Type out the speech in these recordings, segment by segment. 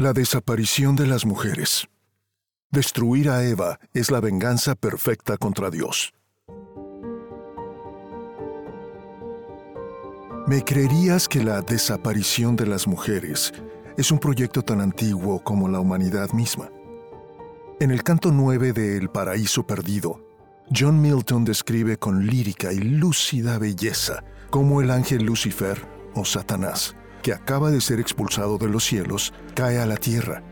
La desaparición de las mujeres. Destruir a Eva es la venganza perfecta contra Dios. ¿Me creerías que la desaparición de las mujeres es un proyecto tan antiguo como la humanidad misma? En el canto 9 de El Paraíso Perdido, John Milton describe con lírica y lúcida belleza cómo el ángel Lucifer, o Satanás, que acaba de ser expulsado de los cielos, cae a la tierra,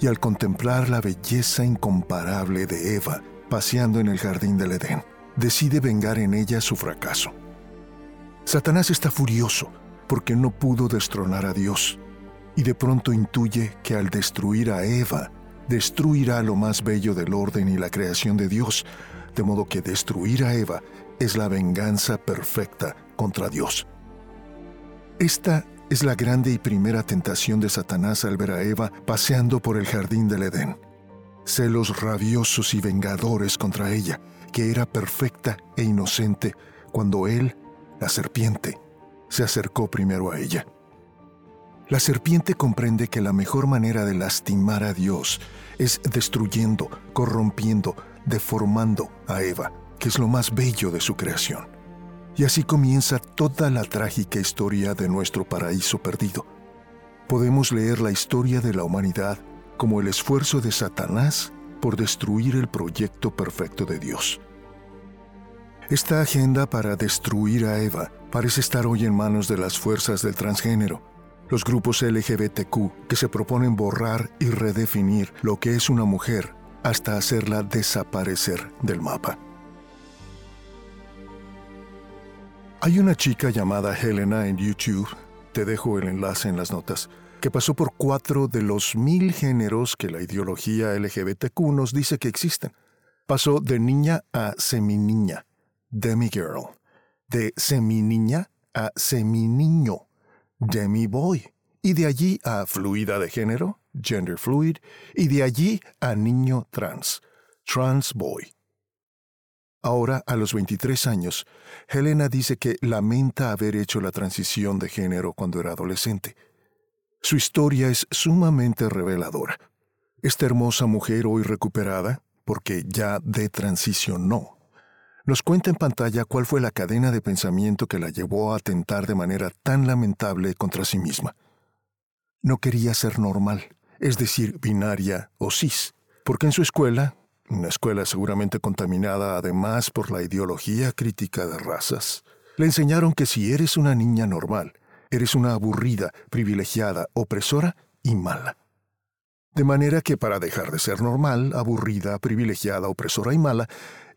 y al contemplar la belleza incomparable de Eva paseando en el jardín del Edén, decide vengar en ella su fracaso. Satanás está furioso porque no pudo destronar a Dios, y de pronto intuye que al destruir a Eva, destruirá lo más bello del orden y la creación de Dios, de modo que destruir a Eva es la venganza perfecta contra Dios. Esta es la grande y primera tentación de Satanás al ver a Eva paseando por el jardín del Edén. Celos rabiosos y vengadores contra ella, que era perfecta e inocente cuando él, la serpiente, se acercó primero a ella. La serpiente comprende que la mejor manera de lastimar a Dios es destruyendo, corrompiendo, deformando a Eva, que es lo más bello de su creación. Y así comienza toda la trágica historia de nuestro paraíso perdido. Podemos leer la historia de la humanidad como el esfuerzo de Satanás por destruir el proyecto perfecto de Dios. Esta agenda para destruir a Eva parece estar hoy en manos de las fuerzas del transgénero, los grupos LGBTQ que se proponen borrar y redefinir lo que es una mujer hasta hacerla desaparecer del mapa. Hay una chica llamada Helena en YouTube, te dejo el enlace en las notas, que pasó por cuatro de los mil géneros que la ideología LGBTQ nos dice que existen. Pasó de niña a seminiña, demigirl, de seminiña a seminiño, demi-boy, y de allí a fluida de género, gender fluid, y de allí a niño trans, trans boy. Ahora, a los 23 años, Helena dice que lamenta haber hecho la transición de género cuando era adolescente. Su historia es sumamente reveladora. Esta hermosa mujer hoy recuperada, porque ya detransicionó, nos cuenta en pantalla cuál fue la cadena de pensamiento que la llevó a atentar de manera tan lamentable contra sí misma. No quería ser normal, es decir, binaria o cis, porque en su escuela, una escuela seguramente contaminada además por la ideología crítica de razas. Le enseñaron que si eres una niña normal, eres una aburrida, privilegiada, opresora y mala. De manera que para dejar de ser normal, aburrida, privilegiada, opresora y mala,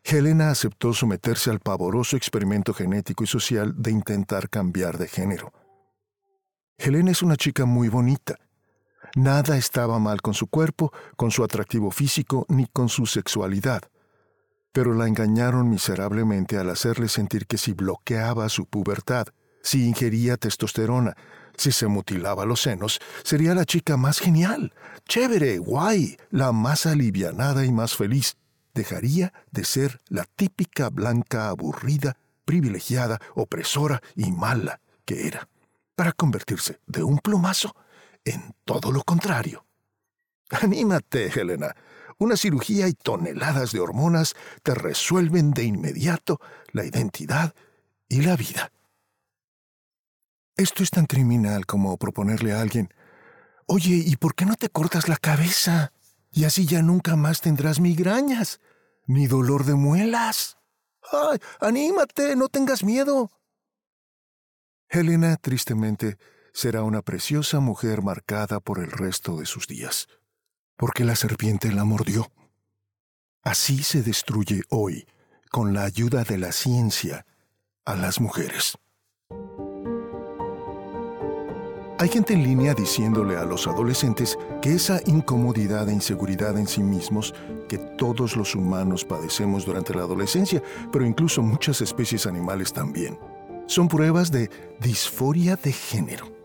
Helena aceptó someterse al pavoroso experimento genético y social de intentar cambiar de género. Helena es una chica muy bonita, Nada estaba mal con su cuerpo, con su atractivo físico, ni con su sexualidad. Pero la engañaron miserablemente al hacerle sentir que si bloqueaba su pubertad, si ingería testosterona, si se mutilaba los senos, sería la chica más genial, chévere, guay, la más alivianada y más feliz. Dejaría de ser la típica blanca aburrida, privilegiada, opresora y mala que era, para convertirse de un plumazo en todo lo contrario. Anímate, Helena. Una cirugía y toneladas de hormonas te resuelven de inmediato la identidad y la vida. Esto es tan criminal como proponerle a alguien, oye, ¿y por qué no te cortas la cabeza? Y así ya nunca más tendrás migrañas, ni dolor de muelas. ¡Ay, anímate, no tengas miedo! Helena, tristemente, será una preciosa mujer marcada por el resto de sus días, porque la serpiente la mordió. Así se destruye hoy, con la ayuda de la ciencia, a las mujeres. Hay gente en línea diciéndole a los adolescentes que esa incomodidad e inseguridad en sí mismos que todos los humanos padecemos durante la adolescencia, pero incluso muchas especies animales también, son pruebas de disforia de género.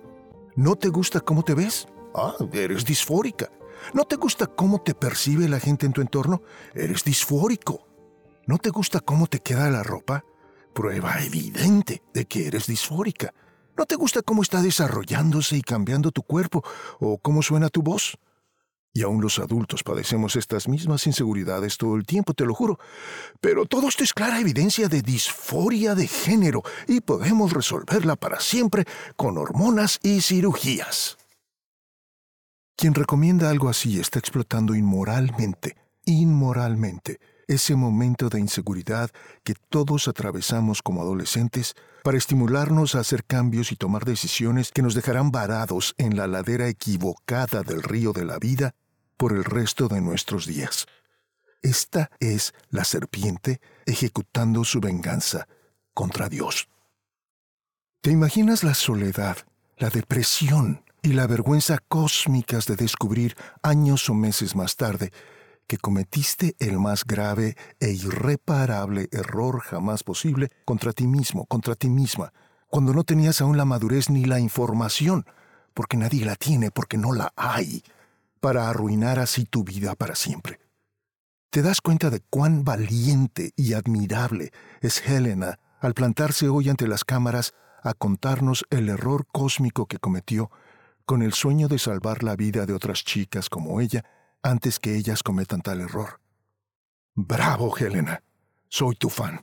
¿No te gusta cómo te ves? Ah, eres disfórica. ¿No te gusta cómo te percibe la gente en tu entorno? Eres disfórico. ¿No te gusta cómo te queda la ropa? Prueba evidente de que eres disfórica. ¿No te gusta cómo está desarrollándose y cambiando tu cuerpo o cómo suena tu voz? Y aún los adultos padecemos estas mismas inseguridades todo el tiempo, te lo juro. Pero todo esto es clara evidencia de disforia de género y podemos resolverla para siempre con hormonas y cirugías. Quien recomienda algo así está explotando inmoralmente, inmoralmente, ese momento de inseguridad que todos atravesamos como adolescentes para estimularnos a hacer cambios y tomar decisiones que nos dejarán varados en la ladera equivocada del río de la vida por el resto de nuestros días. Esta es la serpiente ejecutando su venganza contra Dios. ¿Te imaginas la soledad, la depresión y la vergüenza cósmicas de descubrir años o meses más tarde que cometiste el más grave e irreparable error jamás posible contra ti mismo, contra ti misma, cuando no tenías aún la madurez ni la información, porque nadie la tiene, porque no la hay, para arruinar así tu vida para siempre. ¿Te das cuenta de cuán valiente y admirable es Helena al plantarse hoy ante las cámaras a contarnos el error cósmico que cometió con el sueño de salvar la vida de otras chicas como ella antes que ellas cometan tal error. Bravo, Helena. Soy tu fan.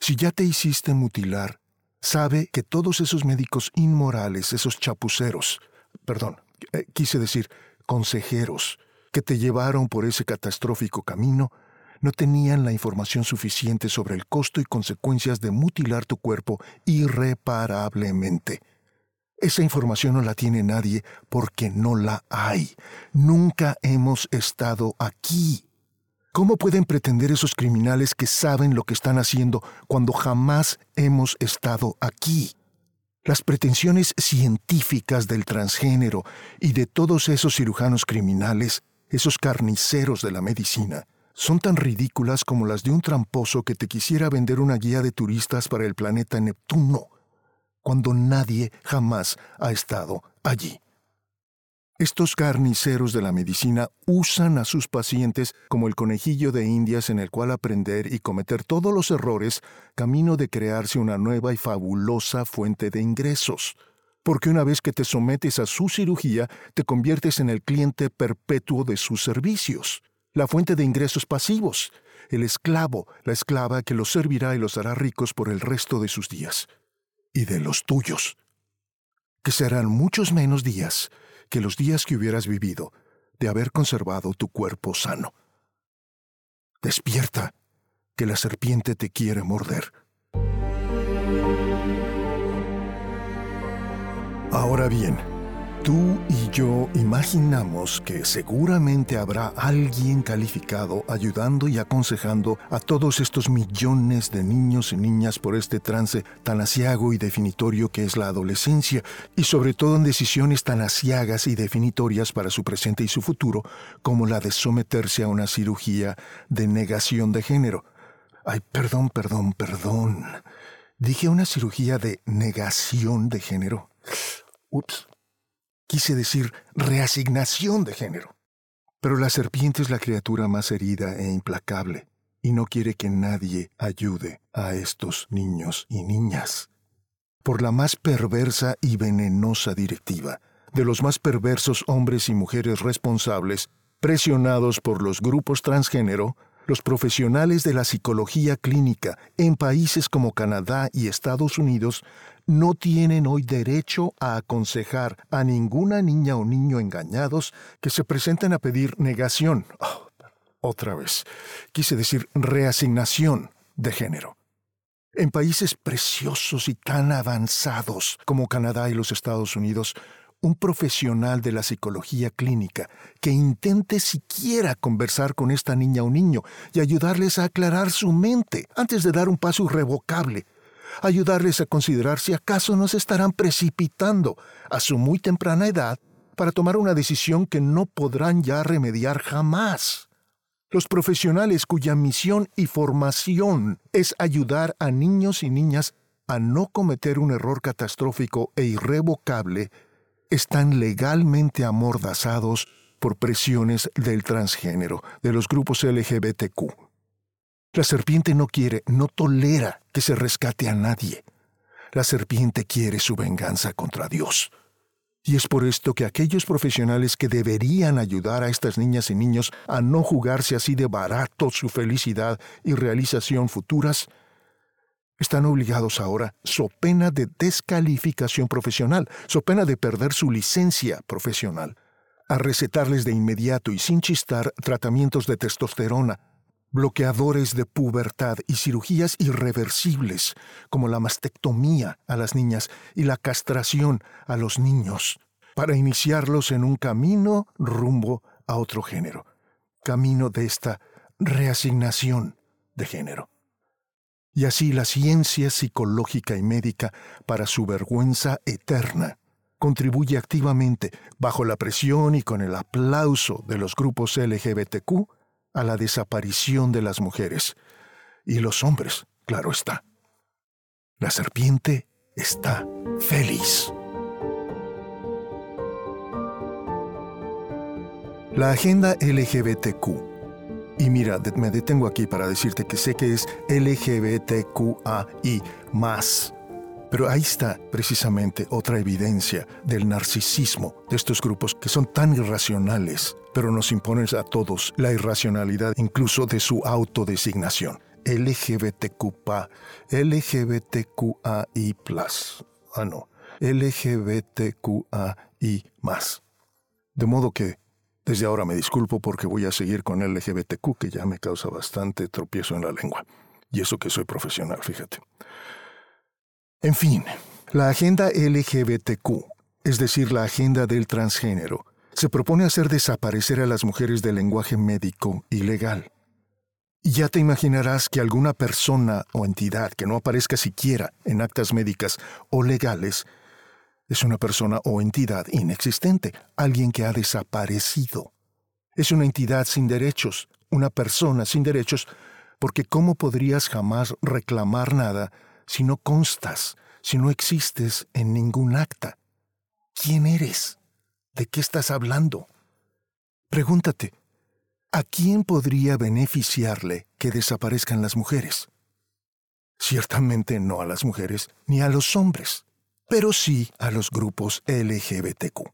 Si ya te hiciste mutilar, sabe que todos esos médicos inmorales, esos chapuceros, perdón, eh, quise decir consejeros, que te llevaron por ese catastrófico camino, no tenían la información suficiente sobre el costo y consecuencias de mutilar tu cuerpo irreparablemente. Esa información no la tiene nadie porque no la hay. Nunca hemos estado aquí. ¿Cómo pueden pretender esos criminales que saben lo que están haciendo cuando jamás hemos estado aquí? Las pretensiones científicas del transgénero y de todos esos cirujanos criminales, esos carniceros de la medicina, son tan ridículas como las de un tramposo que te quisiera vender una guía de turistas para el planeta Neptuno cuando nadie jamás ha estado allí. Estos carniceros de la medicina usan a sus pacientes como el conejillo de indias en el cual aprender y cometer todos los errores, camino de crearse una nueva y fabulosa fuente de ingresos. Porque una vez que te sometes a su cirugía, te conviertes en el cliente perpetuo de sus servicios, la fuente de ingresos pasivos, el esclavo, la esclava que los servirá y los hará ricos por el resto de sus días y de los tuyos, que serán muchos menos días que los días que hubieras vivido de haber conservado tu cuerpo sano. Despierta, que la serpiente te quiere morder. Ahora bien, Tú y yo imaginamos que seguramente habrá alguien calificado ayudando y aconsejando a todos estos millones de niños y niñas por este trance tan asiago y definitorio que es la adolescencia, y sobre todo en decisiones tan asiagas y definitorias para su presente y su futuro, como la de someterse a una cirugía de negación de género. Ay, perdón, perdón, perdón. Dije una cirugía de negación de género. Ups. Quise decir reasignación de género. Pero la serpiente es la criatura más herida e implacable, y no quiere que nadie ayude a estos niños y niñas. Por la más perversa y venenosa directiva, de los más perversos hombres y mujeres responsables, presionados por los grupos transgénero, los profesionales de la psicología clínica en países como Canadá y Estados Unidos no tienen hoy derecho a aconsejar a ninguna niña o niño engañados que se presenten a pedir negación. Oh, otra vez, quise decir reasignación de género. En países preciosos y tan avanzados como Canadá y los Estados Unidos, un profesional de la psicología clínica que intente siquiera conversar con esta niña o niño y ayudarles a aclarar su mente antes de dar un paso irrevocable, ayudarles a considerar si acaso no se estarán precipitando a su muy temprana edad para tomar una decisión que no podrán ya remediar jamás. Los profesionales cuya misión y formación es ayudar a niños y niñas a no cometer un error catastrófico e irrevocable están legalmente amordazados por presiones del transgénero, de los grupos LGBTQ. La serpiente no quiere, no tolera que se rescate a nadie. La serpiente quiere su venganza contra Dios. Y es por esto que aquellos profesionales que deberían ayudar a estas niñas y niños a no jugarse así de barato su felicidad y realización futuras, están obligados ahora, so pena de descalificación profesional, so pena de perder su licencia profesional, a recetarles de inmediato y sin chistar tratamientos de testosterona, bloqueadores de pubertad y cirugías irreversibles como la mastectomía a las niñas y la castración a los niños, para iniciarlos en un camino rumbo a otro género, camino de esta reasignación de género. Y así la ciencia psicológica y médica, para su vergüenza eterna, contribuye activamente, bajo la presión y con el aplauso de los grupos LGBTQ, a la desaparición de las mujeres. Y los hombres, claro está. La serpiente está feliz. La agenda LGBTQ. Y mira, me detengo aquí para decirte que sé que es LGBTQAI más pero ahí está precisamente otra evidencia del narcisismo de estos grupos que son tan irracionales, pero nos imponen a todos la irracionalidad incluso de su autodesignación. LGBTQPA, LGBTQAI+. Ah, no. LGBTQAI+. De modo que desde ahora me disculpo porque voy a seguir con LGBTQ, que ya me causa bastante tropiezo en la lengua. Y eso que soy profesional, fíjate. En fin, la agenda LGBTQ, es decir, la agenda del transgénero, se propone hacer desaparecer a las mujeres del lenguaje médico y legal. Y ya te imaginarás que alguna persona o entidad que no aparezca siquiera en actas médicas o legales es una persona o entidad inexistente, alguien que ha desaparecido. Es una entidad sin derechos, una persona sin derechos, porque ¿cómo podrías jamás reclamar nada si no constas, si no existes en ningún acta? ¿Quién eres? ¿De qué estás hablando? Pregúntate, ¿a quién podría beneficiarle que desaparezcan las mujeres? Ciertamente no a las mujeres ni a los hombres, pero sí a los grupos LGBTQ.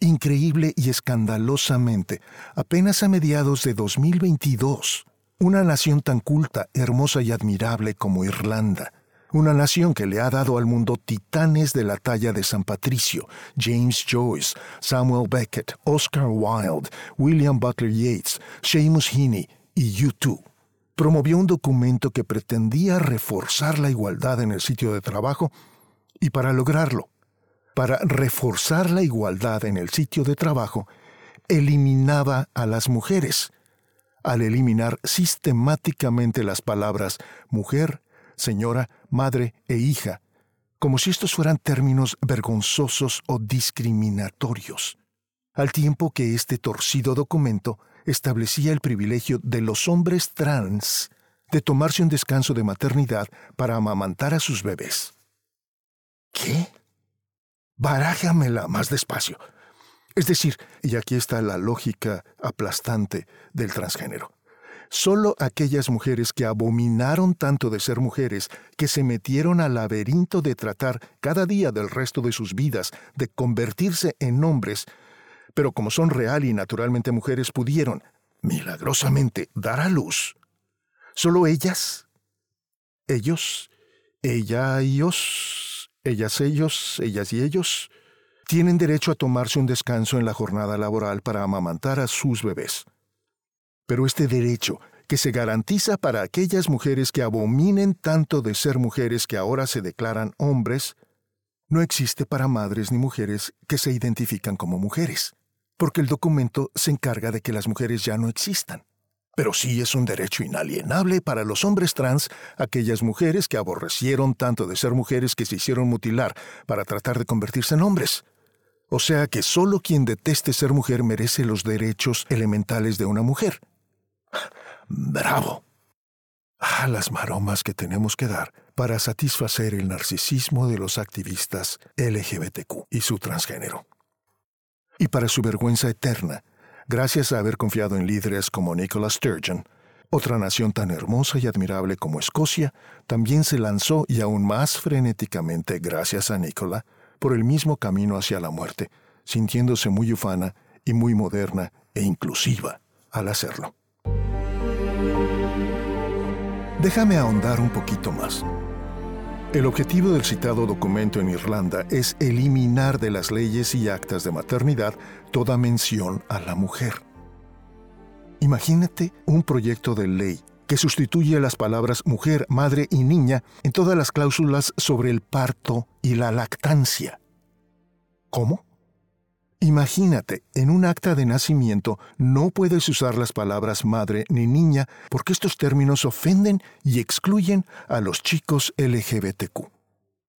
Increíble y escandalosamente, apenas a mediados de 2022, una nación tan culta, hermosa y admirable como Irlanda, una nación que le ha dado al mundo titanes de la talla de San Patricio, James Joyce, Samuel Beckett, Oscar Wilde, William Butler Yeats, Seamus Heaney y U2. Promovió un documento que pretendía reforzar la igualdad en el sitio de trabajo y para lograrlo, para reforzar la igualdad en el sitio de trabajo, eliminaba a las mujeres al eliminar sistemáticamente las palabras mujer, señora, madre e hija, como si estos fueran términos vergonzosos o discriminatorios, al tiempo que este torcido documento establecía el privilegio de los hombres trans de tomarse un descanso de maternidad para amamantar a sus bebés. ¿Qué? Barájamela más despacio. Es decir, y aquí está la lógica aplastante del transgénero. Solo aquellas mujeres que abominaron tanto de ser mujeres, que se metieron al laberinto de tratar cada día del resto de sus vidas de convertirse en hombres, pero como son real y naturalmente mujeres, pudieron, milagrosamente, dar a luz. Solo ellas, ellos, ella y ellos, ellas, ellos, ellas y ellos, tienen derecho a tomarse un descanso en la jornada laboral para amamantar a sus bebés. Pero este derecho, que se garantiza para aquellas mujeres que abominen tanto de ser mujeres que ahora se declaran hombres, no existe para madres ni mujeres que se identifican como mujeres, porque el documento se encarga de que las mujeres ya no existan. Pero sí es un derecho inalienable para los hombres trans, aquellas mujeres que aborrecieron tanto de ser mujeres que se hicieron mutilar para tratar de convertirse en hombres. O sea que solo quien deteste ser mujer merece los derechos elementales de una mujer. ¡Bravo! Ah, las maromas que tenemos que dar para satisfacer el narcisismo de los activistas LGBTQ y su transgénero. Y para su vergüenza eterna, gracias a haber confiado en líderes como Nicola Sturgeon, Otra nación tan hermosa y admirable como Escocia también se lanzó y aún más frenéticamente, gracias a Nicola, por el mismo camino hacia la muerte, sintiéndose muy ufana y muy moderna e inclusiva al hacerlo. Déjame ahondar un poquito más. El objetivo del citado documento en Irlanda es eliminar de las leyes y actas de maternidad toda mención a la mujer. Imagínate un proyecto de ley que sustituye las palabras mujer, madre y niña en todas las cláusulas sobre el parto y la lactancia. ¿Cómo? Imagínate, en un acta de nacimiento no puedes usar las palabras madre ni niña porque estos términos ofenden y excluyen a los chicos LGBTQ.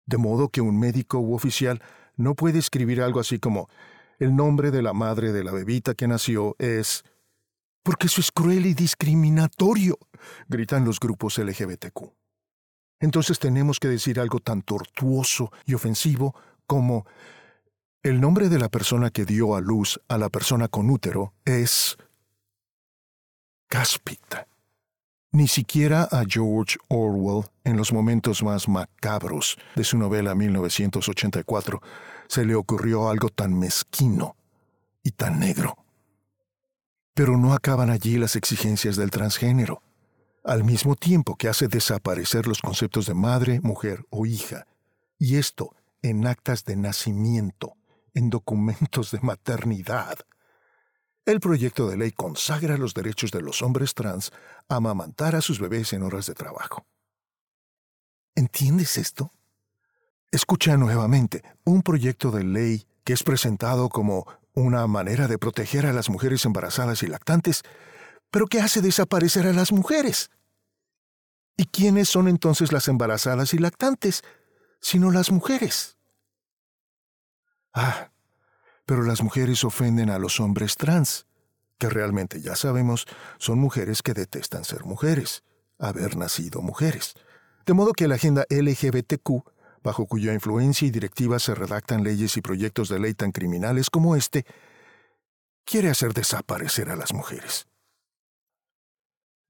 De modo que un médico u oficial no puede escribir algo así como el nombre de la madre de la bebita que nació es porque eso es cruel y discriminatorio, gritan los grupos LGBTQ. Entonces tenemos que decir algo tan tortuoso y ofensivo como el nombre de la persona que dio a luz a la persona con útero es Cáspita. Ni siquiera a George Orwell, en los momentos más macabros de su novela 1984, se le ocurrió algo tan mezquino y tan negro. Pero no acaban allí las exigencias del transgénero. Al mismo tiempo que hace desaparecer los conceptos de madre, mujer o hija, y esto en actas de nacimiento, en documentos de maternidad. El proyecto de ley consagra los derechos de los hombres trans a amamantar a sus bebés en horas de trabajo. ¿Entiendes esto? Escucha nuevamente un proyecto de ley que es presentado como una manera de proteger a las mujeres embarazadas y lactantes, pero que hace desaparecer a las mujeres. ¿Y quiénes son entonces las embarazadas y lactantes, sino las mujeres? Ah, pero las mujeres ofenden a los hombres trans, que realmente ya sabemos son mujeres que detestan ser mujeres, haber nacido mujeres. De modo que la agenda LGBTQ bajo cuya influencia y directiva se redactan leyes y proyectos de ley tan criminales como este, quiere hacer desaparecer a las mujeres.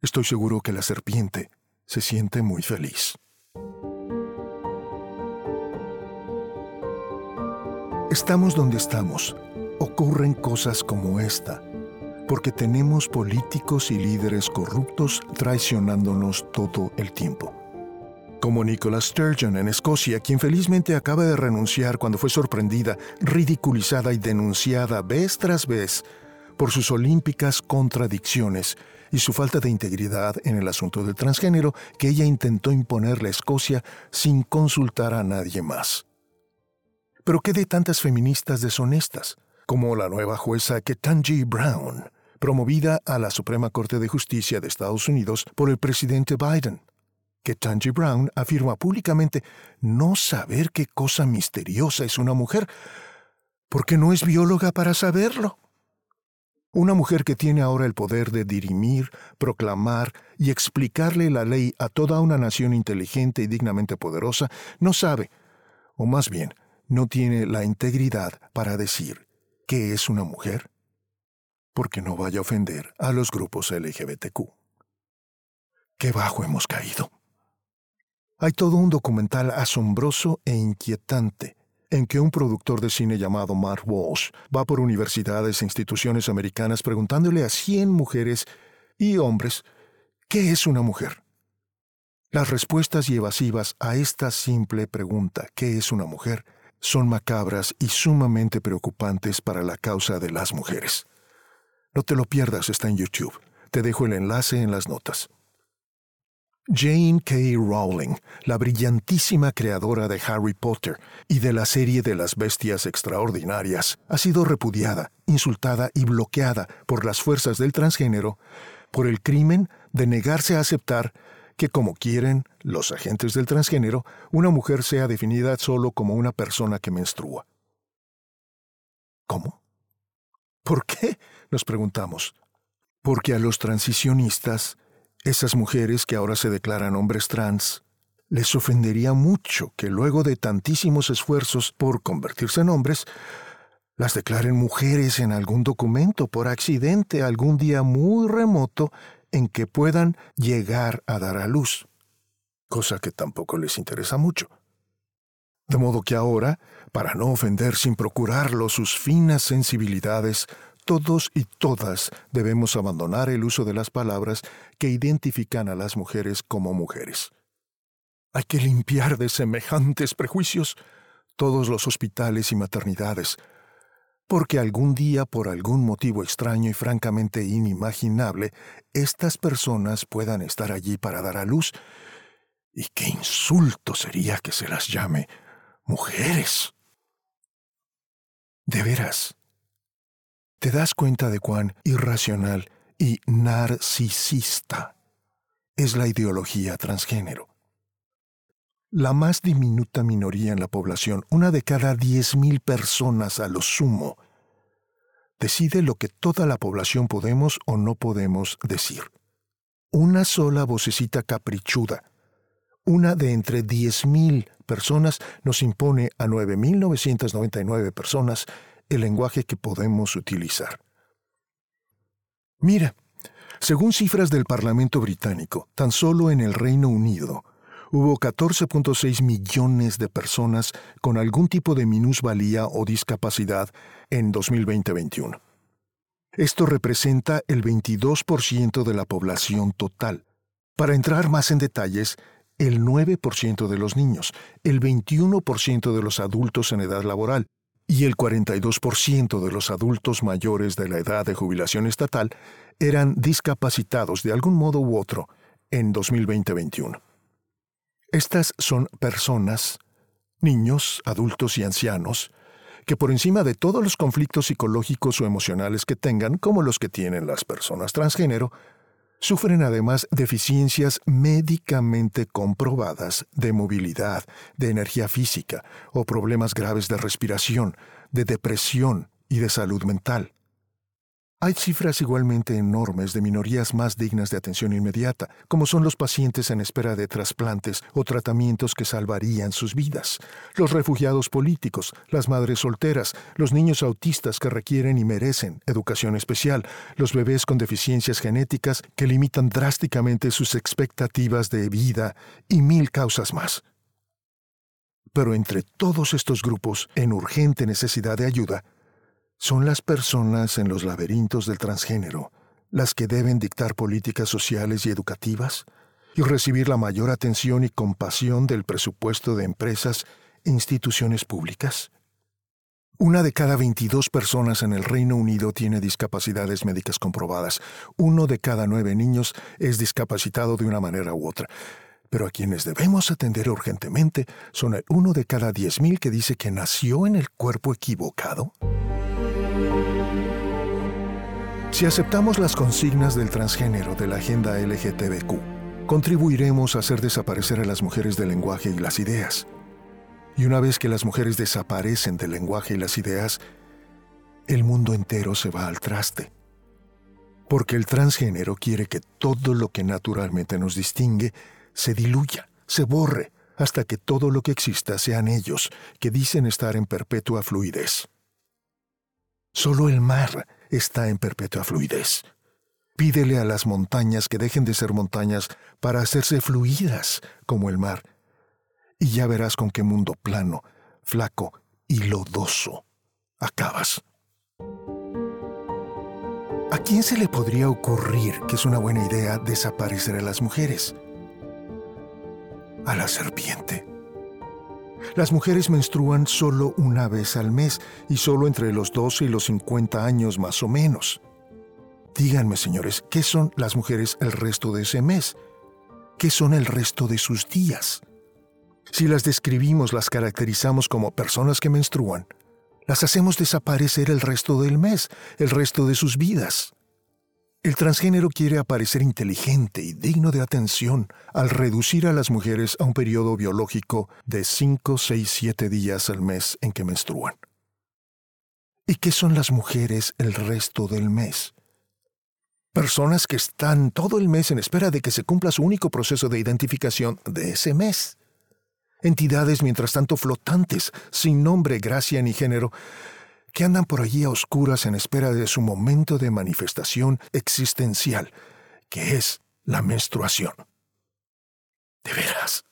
Estoy seguro que la serpiente se siente muy feliz. Estamos donde estamos. Ocurren cosas como esta, porque tenemos políticos y líderes corruptos traicionándonos todo el tiempo como Nicola Sturgeon en Escocia, quien felizmente acaba de renunciar cuando fue sorprendida, ridiculizada y denunciada vez tras vez por sus olímpicas contradicciones y su falta de integridad en el asunto del transgénero que ella intentó imponerle a Escocia sin consultar a nadie más. Pero ¿qué de tantas feministas deshonestas, como la nueva jueza Ketanji Brown, promovida a la Suprema Corte de Justicia de Estados Unidos por el presidente Biden? que Tangy Brown afirma públicamente no saber qué cosa misteriosa es una mujer, porque no es bióloga para saberlo. Una mujer que tiene ahora el poder de dirimir, proclamar y explicarle la ley a toda una nación inteligente y dignamente poderosa, no sabe, o más bien, no tiene la integridad para decir qué es una mujer, porque no vaya a ofender a los grupos LGBTQ. Qué bajo hemos caído. Hay todo un documental asombroso e inquietante en que un productor de cine llamado Mark Walsh va por universidades e instituciones americanas preguntándole a 100 mujeres y hombres ¿qué es una mujer? Las respuestas y evasivas a esta simple pregunta ¿qué es una mujer? Son macabras y sumamente preocupantes para la causa de las mujeres. No te lo pierdas, está en YouTube. Te dejo el enlace en las notas. Jane K. Rowling, la brillantísima creadora de Harry Potter y de la serie de las bestias extraordinarias, ha sido repudiada, insultada y bloqueada por las fuerzas del transgénero por el crimen de negarse a aceptar que, como quieren los agentes del transgénero, una mujer sea definida solo como una persona que menstrua. ¿Cómo? ¿Por qué? nos preguntamos. Porque a los transicionistas esas mujeres que ahora se declaran hombres trans, les ofendería mucho que luego de tantísimos esfuerzos por convertirse en hombres, las declaren mujeres en algún documento por accidente algún día muy remoto en que puedan llegar a dar a luz, cosa que tampoco les interesa mucho. De modo que ahora, para no ofender sin procurarlo sus finas sensibilidades, todos y todas debemos abandonar el uso de las palabras que identifican a las mujeres como mujeres. Hay que limpiar de semejantes prejuicios todos los hospitales y maternidades, porque algún día, por algún motivo extraño y francamente inimaginable, estas personas puedan estar allí para dar a luz, y qué insulto sería que se las llame mujeres. De veras, ¿te das cuenta de cuán irracional y narcisista es la ideología transgénero? La más diminuta minoría en la población, una de cada diez mil personas a lo sumo, decide lo que toda la población podemos o no podemos decir. Una sola vocecita caprichuda, una de entre diez mil personas nos impone a 9.999 personas el lenguaje que podemos utilizar. Mira, según cifras del Parlamento británico, tan solo en el Reino Unido hubo 14.6 millones de personas con algún tipo de minusvalía o discapacidad en 2020-21. Esto representa el 22% de la población total. Para entrar más en detalles, el 9% de los niños, el 21% de los adultos en edad laboral y el 42% de los adultos mayores de la edad de jubilación estatal eran discapacitados de algún modo u otro en 2020-21. Estas son personas, niños, adultos y ancianos, que por encima de todos los conflictos psicológicos o emocionales que tengan, como los que tienen las personas transgénero, Sufren además deficiencias médicamente comprobadas de movilidad, de energía física o problemas graves de respiración, de depresión y de salud mental. Hay cifras igualmente enormes de minorías más dignas de atención inmediata, como son los pacientes en espera de trasplantes o tratamientos que salvarían sus vidas, los refugiados políticos, las madres solteras, los niños autistas que requieren y merecen educación especial, los bebés con deficiencias genéticas que limitan drásticamente sus expectativas de vida y mil causas más. Pero entre todos estos grupos en urgente necesidad de ayuda, son las personas en los laberintos del transgénero las que deben dictar políticas sociales y educativas y recibir la mayor atención y compasión del presupuesto de empresas e instituciones públicas. Una de cada 22 personas en el Reino Unido tiene discapacidades médicas comprobadas. Uno de cada nueve niños es discapacitado de una manera u otra. Pero a quienes debemos atender urgentemente son el uno de cada diez mil que dice que nació en el cuerpo equivocado. Si aceptamos las consignas del transgénero de la agenda LGTBQ, contribuiremos a hacer desaparecer a las mujeres del lenguaje y las ideas. Y una vez que las mujeres desaparecen del lenguaje y las ideas, el mundo entero se va al traste. Porque el transgénero quiere que todo lo que naturalmente nos distingue se diluya, se borre, hasta que todo lo que exista sean ellos, que dicen estar en perpetua fluidez. Solo el mar está en perpetua fluidez. Pídele a las montañas que dejen de ser montañas para hacerse fluidas como el mar. Y ya verás con qué mundo plano, flaco y lodoso acabas. ¿A quién se le podría ocurrir que es una buena idea desaparecer a las mujeres? A la serpiente. Las mujeres menstruan solo una vez al mes y solo entre los 12 y los 50 años más o menos. Díganme, señores, ¿qué son las mujeres el resto de ese mes? ¿Qué son el resto de sus días? Si las describimos, las caracterizamos como personas que menstruan, las hacemos desaparecer el resto del mes, el resto de sus vidas. El transgénero quiere aparecer inteligente y digno de atención al reducir a las mujeres a un periodo biológico de 5, 6, 7 días al mes en que menstruan. ¿Y qué son las mujeres el resto del mes? Personas que están todo el mes en espera de que se cumpla su único proceso de identificación de ese mes. Entidades, mientras tanto, flotantes, sin nombre, gracia ni género, que andan por allí a oscuras en espera de su momento de manifestación existencial, que es la menstruación. De veras.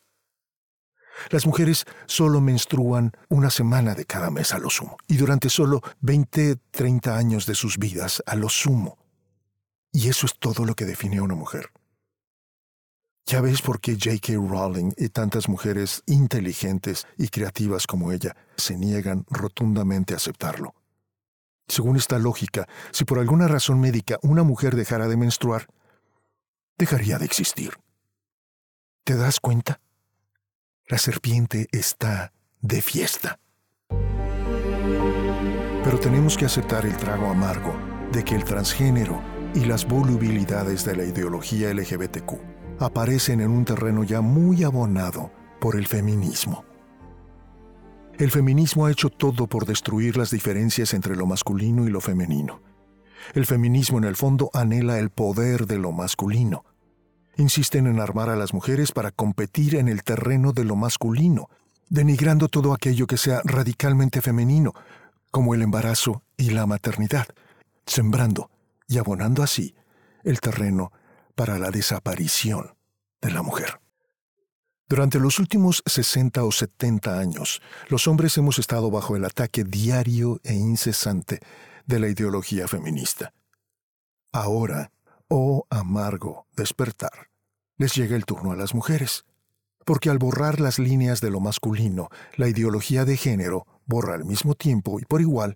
Las mujeres solo menstruan una semana de cada mes a lo sumo, y durante solo 20, 30 años de sus vidas a lo sumo. Y eso es todo lo que define a una mujer. Ya ves por qué J.K. Rowling y tantas mujeres inteligentes y creativas como ella se niegan rotundamente a aceptarlo. Según esta lógica, si por alguna razón médica una mujer dejara de menstruar, dejaría de existir. ¿Te das cuenta? La serpiente está de fiesta. Pero tenemos que aceptar el trago amargo de que el transgénero y las volubilidades de la ideología LGBTQ aparecen en un terreno ya muy abonado por el feminismo. El feminismo ha hecho todo por destruir las diferencias entre lo masculino y lo femenino. El feminismo en el fondo anhela el poder de lo masculino, Insisten en armar a las mujeres para competir en el terreno de lo masculino, denigrando todo aquello que sea radicalmente femenino, como el embarazo y la maternidad, sembrando y abonando así el terreno para la desaparición de la mujer. Durante los últimos 60 o 70 años, los hombres hemos estado bajo el ataque diario e incesante de la ideología feminista. Ahora, oh amargo despertar, les llega el turno a las mujeres. Porque al borrar las líneas de lo masculino, la ideología de género borra al mismo tiempo y por igual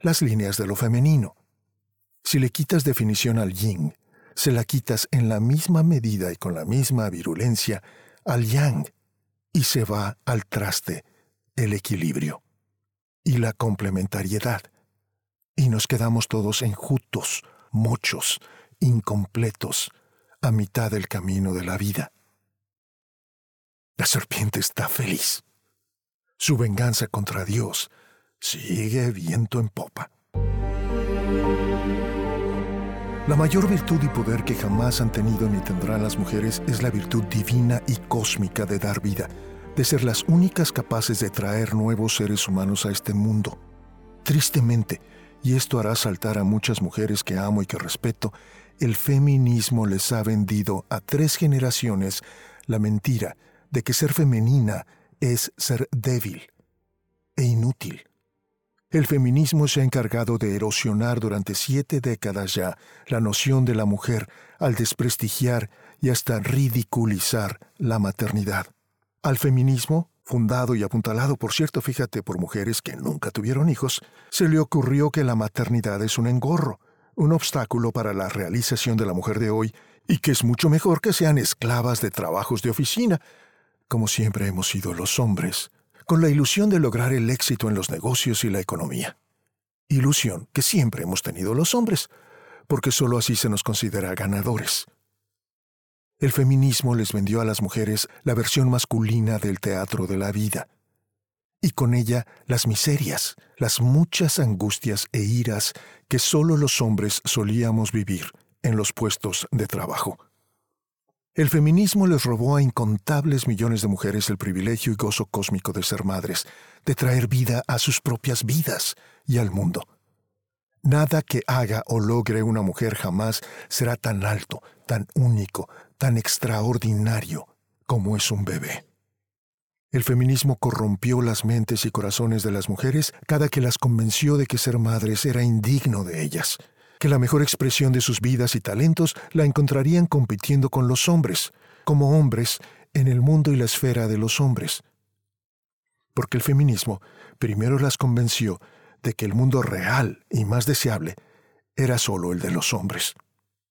las líneas de lo femenino. Si le quitas definición al yin, se la quitas en la misma medida y con la misma virulencia al yang, y se va al traste el equilibrio y la complementariedad. Y nos quedamos todos enjutos, muchos, incompletos, a mitad del camino de la vida. La serpiente está feliz. Su venganza contra Dios sigue viento en popa. La mayor virtud y poder que jamás han tenido ni tendrán las mujeres es la virtud divina y cósmica de dar vida, de ser las únicas capaces de traer nuevos seres humanos a este mundo. Tristemente, y esto hará saltar a muchas mujeres que amo y que respeto, el feminismo les ha vendido a tres generaciones la mentira de que ser femenina es ser débil e inútil. El feminismo se ha encargado de erosionar durante siete décadas ya la noción de la mujer al desprestigiar y hasta ridiculizar la maternidad. Al feminismo, fundado y apuntalado, por cierto, fíjate, por mujeres que nunca tuvieron hijos, se le ocurrió que la maternidad es un engorro, un obstáculo para la realización de la mujer de hoy y que es mucho mejor que sean esclavas de trabajos de oficina, como siempre hemos sido los hombres, con la ilusión de lograr el éxito en los negocios y la economía. Ilusión que siempre hemos tenido los hombres, porque sólo así se nos considera ganadores. El feminismo les vendió a las mujeres la versión masculina del teatro de la vida, y con ella las miserias, las muchas angustias e iras que solo los hombres solíamos vivir en los puestos de trabajo. El feminismo les robó a incontables millones de mujeres el privilegio y gozo cósmico de ser madres, de traer vida a sus propias vidas y al mundo. Nada que haga o logre una mujer jamás será tan alto, tan único, tan extraordinario como es un bebé. El feminismo corrompió las mentes y corazones de las mujeres cada que las convenció de que ser madres era indigno de ellas, que la mejor expresión de sus vidas y talentos la encontrarían compitiendo con los hombres, como hombres en el mundo y la esfera de los hombres. Porque el feminismo primero las convenció de que el mundo real y más deseable era solo el de los hombres,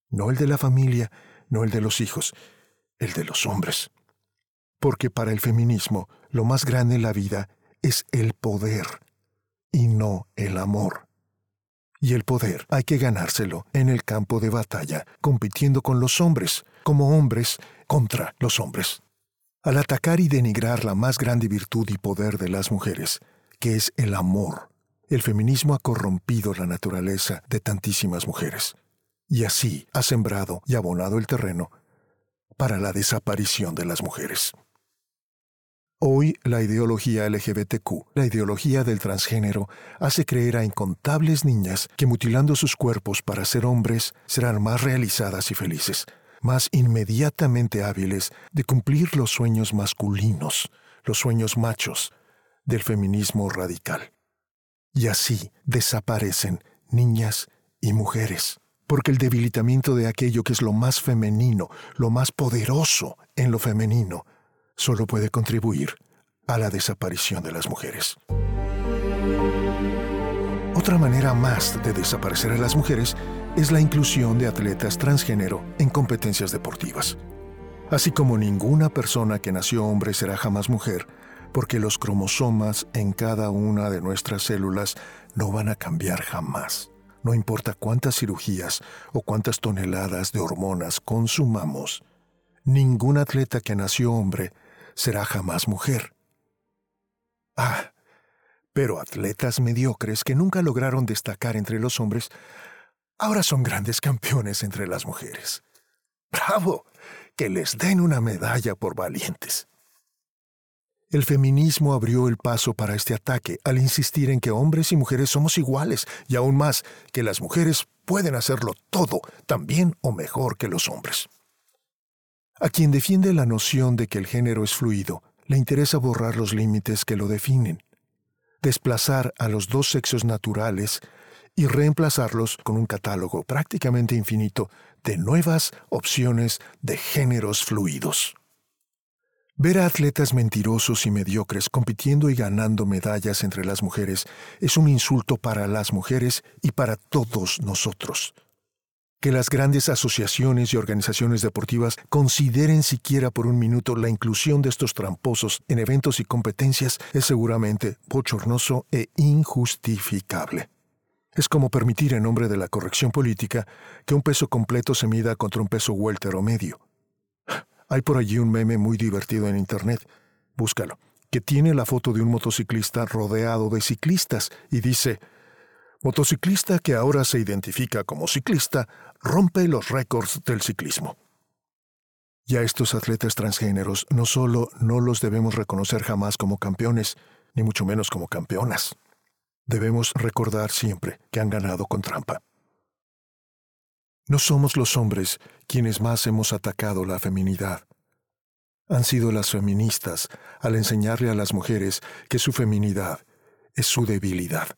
no el de la familia, no el de los hijos, el de los hombres porque para el feminismo lo más grande en la vida es el poder y no el amor. Y el poder hay que ganárselo en el campo de batalla, compitiendo con los hombres, como hombres contra los hombres. Al atacar y denigrar la más grande virtud y poder de las mujeres, que es el amor, el feminismo ha corrompido la naturaleza de tantísimas mujeres, y así ha sembrado y abonado el terreno para la desaparición de las mujeres. Hoy la ideología LGBTQ, la ideología del transgénero, hace creer a incontables niñas que mutilando sus cuerpos para ser hombres serán más realizadas y felices, más inmediatamente hábiles de cumplir los sueños masculinos, los sueños machos del feminismo radical. Y así desaparecen niñas y mujeres, porque el debilitamiento de aquello que es lo más femenino, lo más poderoso en lo femenino, solo puede contribuir a la desaparición de las mujeres. Otra manera más de desaparecer a las mujeres es la inclusión de atletas transgénero en competencias deportivas. Así como ninguna persona que nació hombre será jamás mujer, porque los cromosomas en cada una de nuestras células no van a cambiar jamás. No importa cuántas cirugías o cuántas toneladas de hormonas consumamos, ningún atleta que nació hombre será jamás mujer. Ah, pero atletas mediocres que nunca lograron destacar entre los hombres, ahora son grandes campeones entre las mujeres. ¡Bravo! Que les den una medalla por valientes. El feminismo abrió el paso para este ataque al insistir en que hombres y mujeres somos iguales y aún más que las mujeres pueden hacerlo todo tan bien o mejor que los hombres. A quien defiende la noción de que el género es fluido, le interesa borrar los límites que lo definen, desplazar a los dos sexos naturales y reemplazarlos con un catálogo prácticamente infinito de nuevas opciones de géneros fluidos. Ver a atletas mentirosos y mediocres compitiendo y ganando medallas entre las mujeres es un insulto para las mujeres y para todos nosotros. Que las grandes asociaciones y organizaciones deportivas consideren siquiera por un minuto la inclusión de estos tramposos en eventos y competencias es seguramente bochornoso e injustificable. Es como permitir en nombre de la corrección política que un peso completo se mida contra un peso welter o medio. Hay por allí un meme muy divertido en Internet, búscalo, que tiene la foto de un motociclista rodeado de ciclistas y dice, motociclista que ahora se identifica como ciclista rompe los récords del ciclismo. Y a estos atletas transgéneros no solo no los debemos reconocer jamás como campeones, ni mucho menos como campeonas. Debemos recordar siempre que han ganado con trampa. No somos los hombres quienes más hemos atacado la feminidad. Han sido las feministas al enseñarle a las mujeres que su feminidad es su debilidad.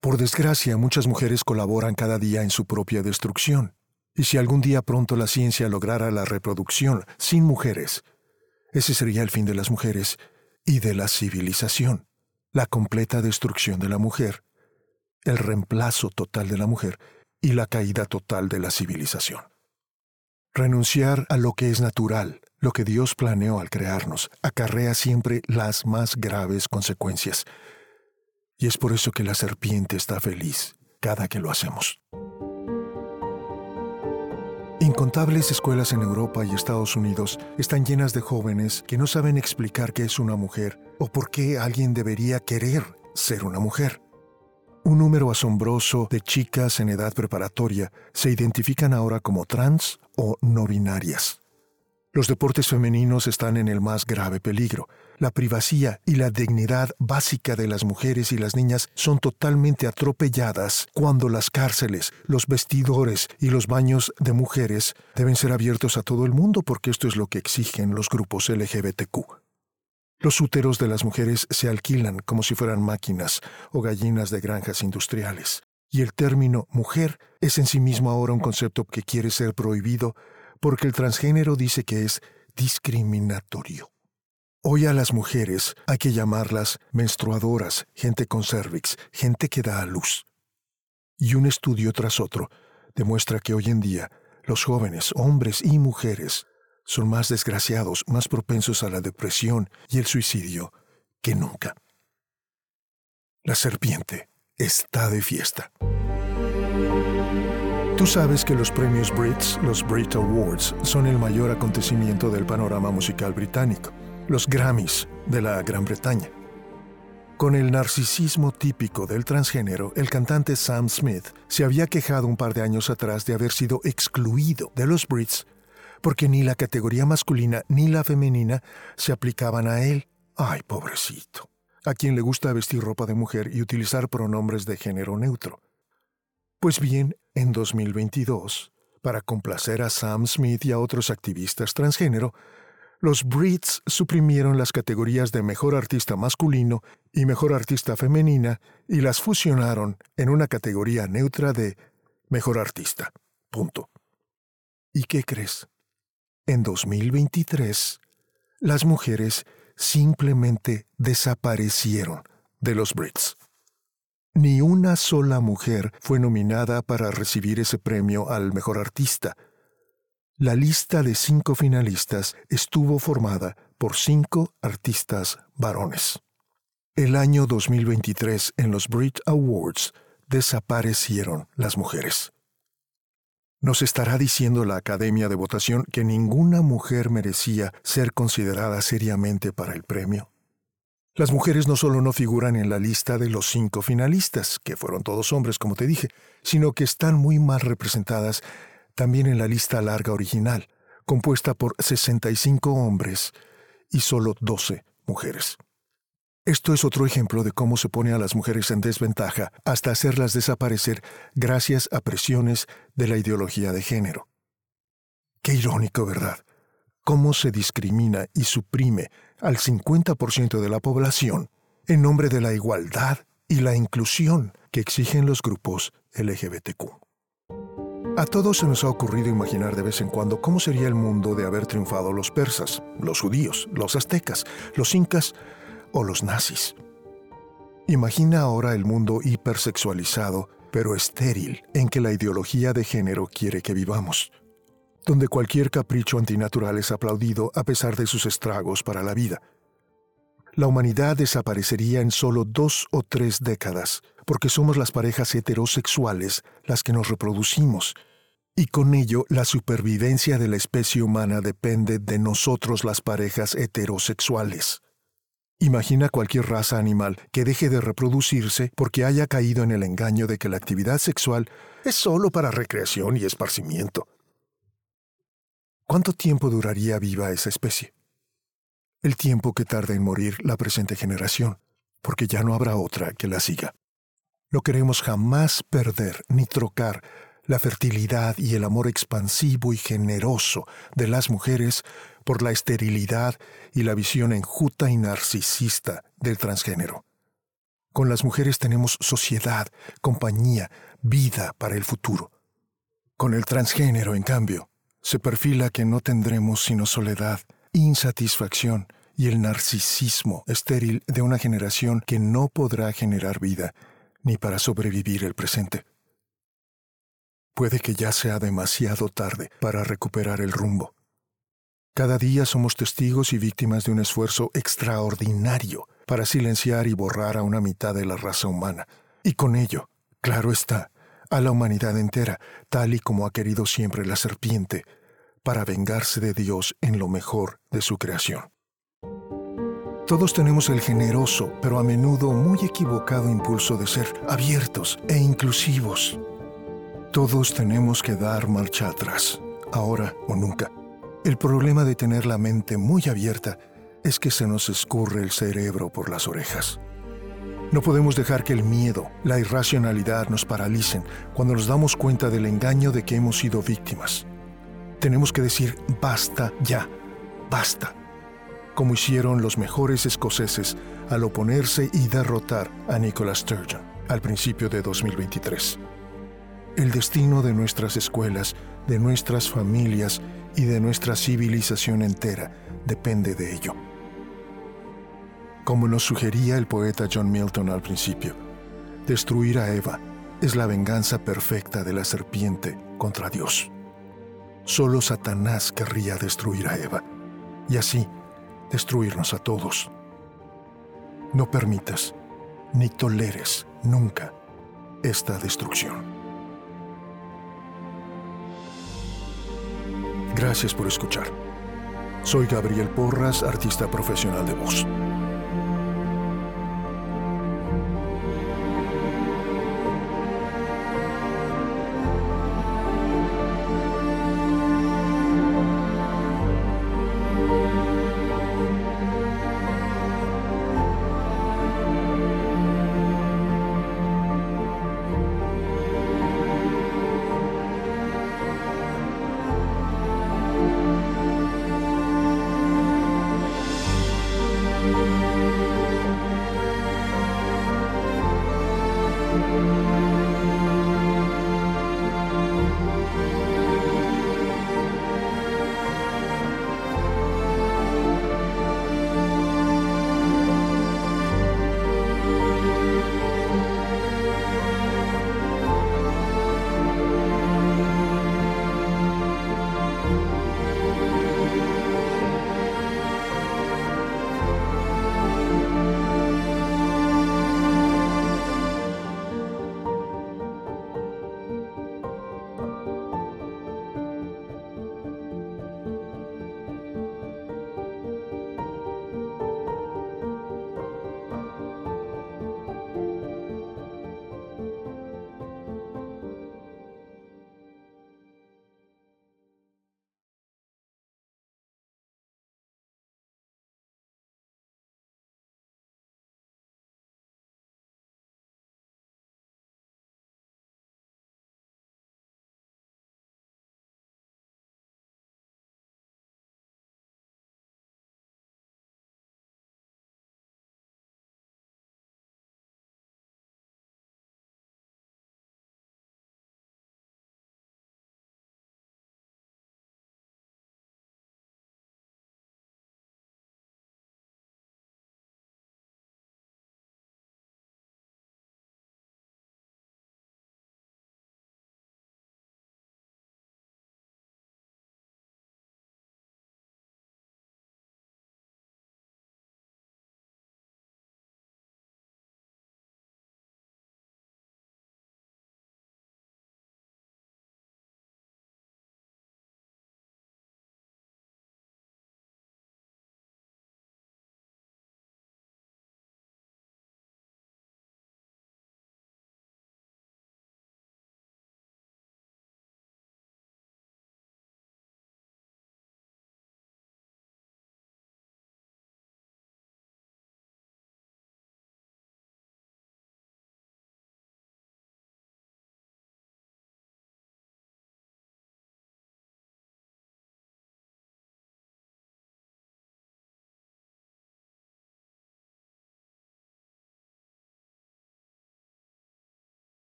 Por desgracia, muchas mujeres colaboran cada día en su propia destrucción. Y si algún día pronto la ciencia lograra la reproducción sin mujeres, ese sería el fin de las mujeres y de la civilización, la completa destrucción de la mujer, el reemplazo total de la mujer y la caída total de la civilización. Renunciar a lo que es natural, lo que Dios planeó al crearnos, acarrea siempre las más graves consecuencias. Y es por eso que la serpiente está feliz cada que lo hacemos. Incontables escuelas en Europa y Estados Unidos están llenas de jóvenes que no saben explicar qué es una mujer o por qué alguien debería querer ser una mujer. Un número asombroso de chicas en edad preparatoria se identifican ahora como trans o no binarias. Los deportes femeninos están en el más grave peligro. La privacidad y la dignidad básica de las mujeres y las niñas son totalmente atropelladas cuando las cárceles, los vestidores y los baños de mujeres deben ser abiertos a todo el mundo porque esto es lo que exigen los grupos LGBTQ. Los úteros de las mujeres se alquilan como si fueran máquinas o gallinas de granjas industriales. Y el término mujer es en sí mismo ahora un concepto que quiere ser prohibido porque el transgénero dice que es discriminatorio. Hoy a las mujeres hay que llamarlas menstruadoras, gente con cervix, gente que da a luz. Y un estudio tras otro demuestra que hoy en día los jóvenes, hombres y mujeres, son más desgraciados, más propensos a la depresión y el suicidio que nunca. La serpiente está de fiesta. Tú sabes que los premios Brits, los Brit Awards, son el mayor acontecimiento del panorama musical británico, los Grammys de la Gran Bretaña. Con el narcisismo típico del transgénero, el cantante Sam Smith se había quejado un par de años atrás de haber sido excluido de los Brits porque ni la categoría masculina ni la femenina se aplicaban a él. Ay, pobrecito. A quien le gusta vestir ropa de mujer y utilizar pronombres de género neutro. Pues bien, en 2022, Para complacer a Sam Smith y a otros activistas transgénero, los Brits suprimieron las categorías de mejor artista masculino y mejor artista femenina y las fusionaron en una categoría neutra de mejor artista. Punto. ¿Y qué crees? En 2023, las mujeres simplemente desaparecieron de los Brits. Ni una sola mujer fue nominada para recibir ese premio al mejor artista la lista de cinco finalistas estuvo formada por cinco artistas varones. El año 2023 en los Brit Awards desaparecieron las mujeres. ¿Nos estará diciendo la Academia de Votación que ninguna mujer merecía ser considerada seriamente para el premio? Las mujeres no solo no figuran en la lista de los cinco finalistas, que fueron todos hombres, como te dije, sino que están muy mal representadas también en la lista larga original, compuesta por 65 hombres y solo 12 mujeres. Esto es otro ejemplo de cómo se pone a las mujeres en desventaja hasta hacerlas desaparecer gracias a presiones de la ideología de género. Qué irónico, ¿verdad? Cómo se discrimina y suprime al 50% de la población en nombre de la igualdad y la inclusión que exigen los grupos LGBTQ. A todos se nos ha ocurrido imaginar de vez en cuando cómo sería el mundo de haber triunfado los persas, los judíos, los aztecas, los incas o los nazis. Imagina ahora el mundo hipersexualizado, pero estéril, en que la ideología de género quiere que vivamos, donde cualquier capricho antinatural es aplaudido a pesar de sus estragos para la vida. La humanidad desaparecería en solo dos o tres décadas, porque somos las parejas heterosexuales las que nos reproducimos, y con ello la supervivencia de la especie humana depende de nosotros las parejas heterosexuales. Imagina cualquier raza animal que deje de reproducirse porque haya caído en el engaño de que la actividad sexual es solo para recreación y esparcimiento. ¿Cuánto tiempo duraría viva esa especie? El tiempo que tarda en morir la presente generación, porque ya no habrá otra que la siga. No queremos jamás perder ni trocar la fertilidad y el amor expansivo y generoso de las mujeres por la esterilidad y la visión enjuta y narcisista del transgénero. Con las mujeres tenemos sociedad, compañía, vida para el futuro. Con el transgénero, en cambio, se perfila que no tendremos sino soledad, insatisfacción y el narcisismo estéril de una generación que no podrá generar vida ni para sobrevivir el presente. Puede que ya sea demasiado tarde para recuperar el rumbo. Cada día somos testigos y víctimas de un esfuerzo extraordinario para silenciar y borrar a una mitad de la raza humana, y con ello, claro está, a la humanidad entera, tal y como ha querido siempre la serpiente, para vengarse de Dios en lo mejor de su creación. Todos tenemos el generoso, pero a menudo muy equivocado impulso de ser abiertos e inclusivos. Todos tenemos que dar marcha atrás, ahora o nunca. El problema de tener la mente muy abierta es que se nos escurre el cerebro por las orejas. No podemos dejar que el miedo, la irracionalidad nos paralicen cuando nos damos cuenta del engaño de que hemos sido víctimas. Tenemos que decir basta ya, basta como hicieron los mejores escoceses al oponerse y derrotar a Nicola Sturgeon al principio de 2023. El destino de nuestras escuelas, de nuestras familias y de nuestra civilización entera depende de ello. Como nos sugería el poeta John Milton al principio, destruir a Eva es la venganza perfecta de la serpiente contra Dios. Solo Satanás querría destruir a Eva, y así destruirnos a todos. No permitas ni toleres nunca esta destrucción. Gracias por escuchar. Soy Gabriel Porras, artista profesional de voz.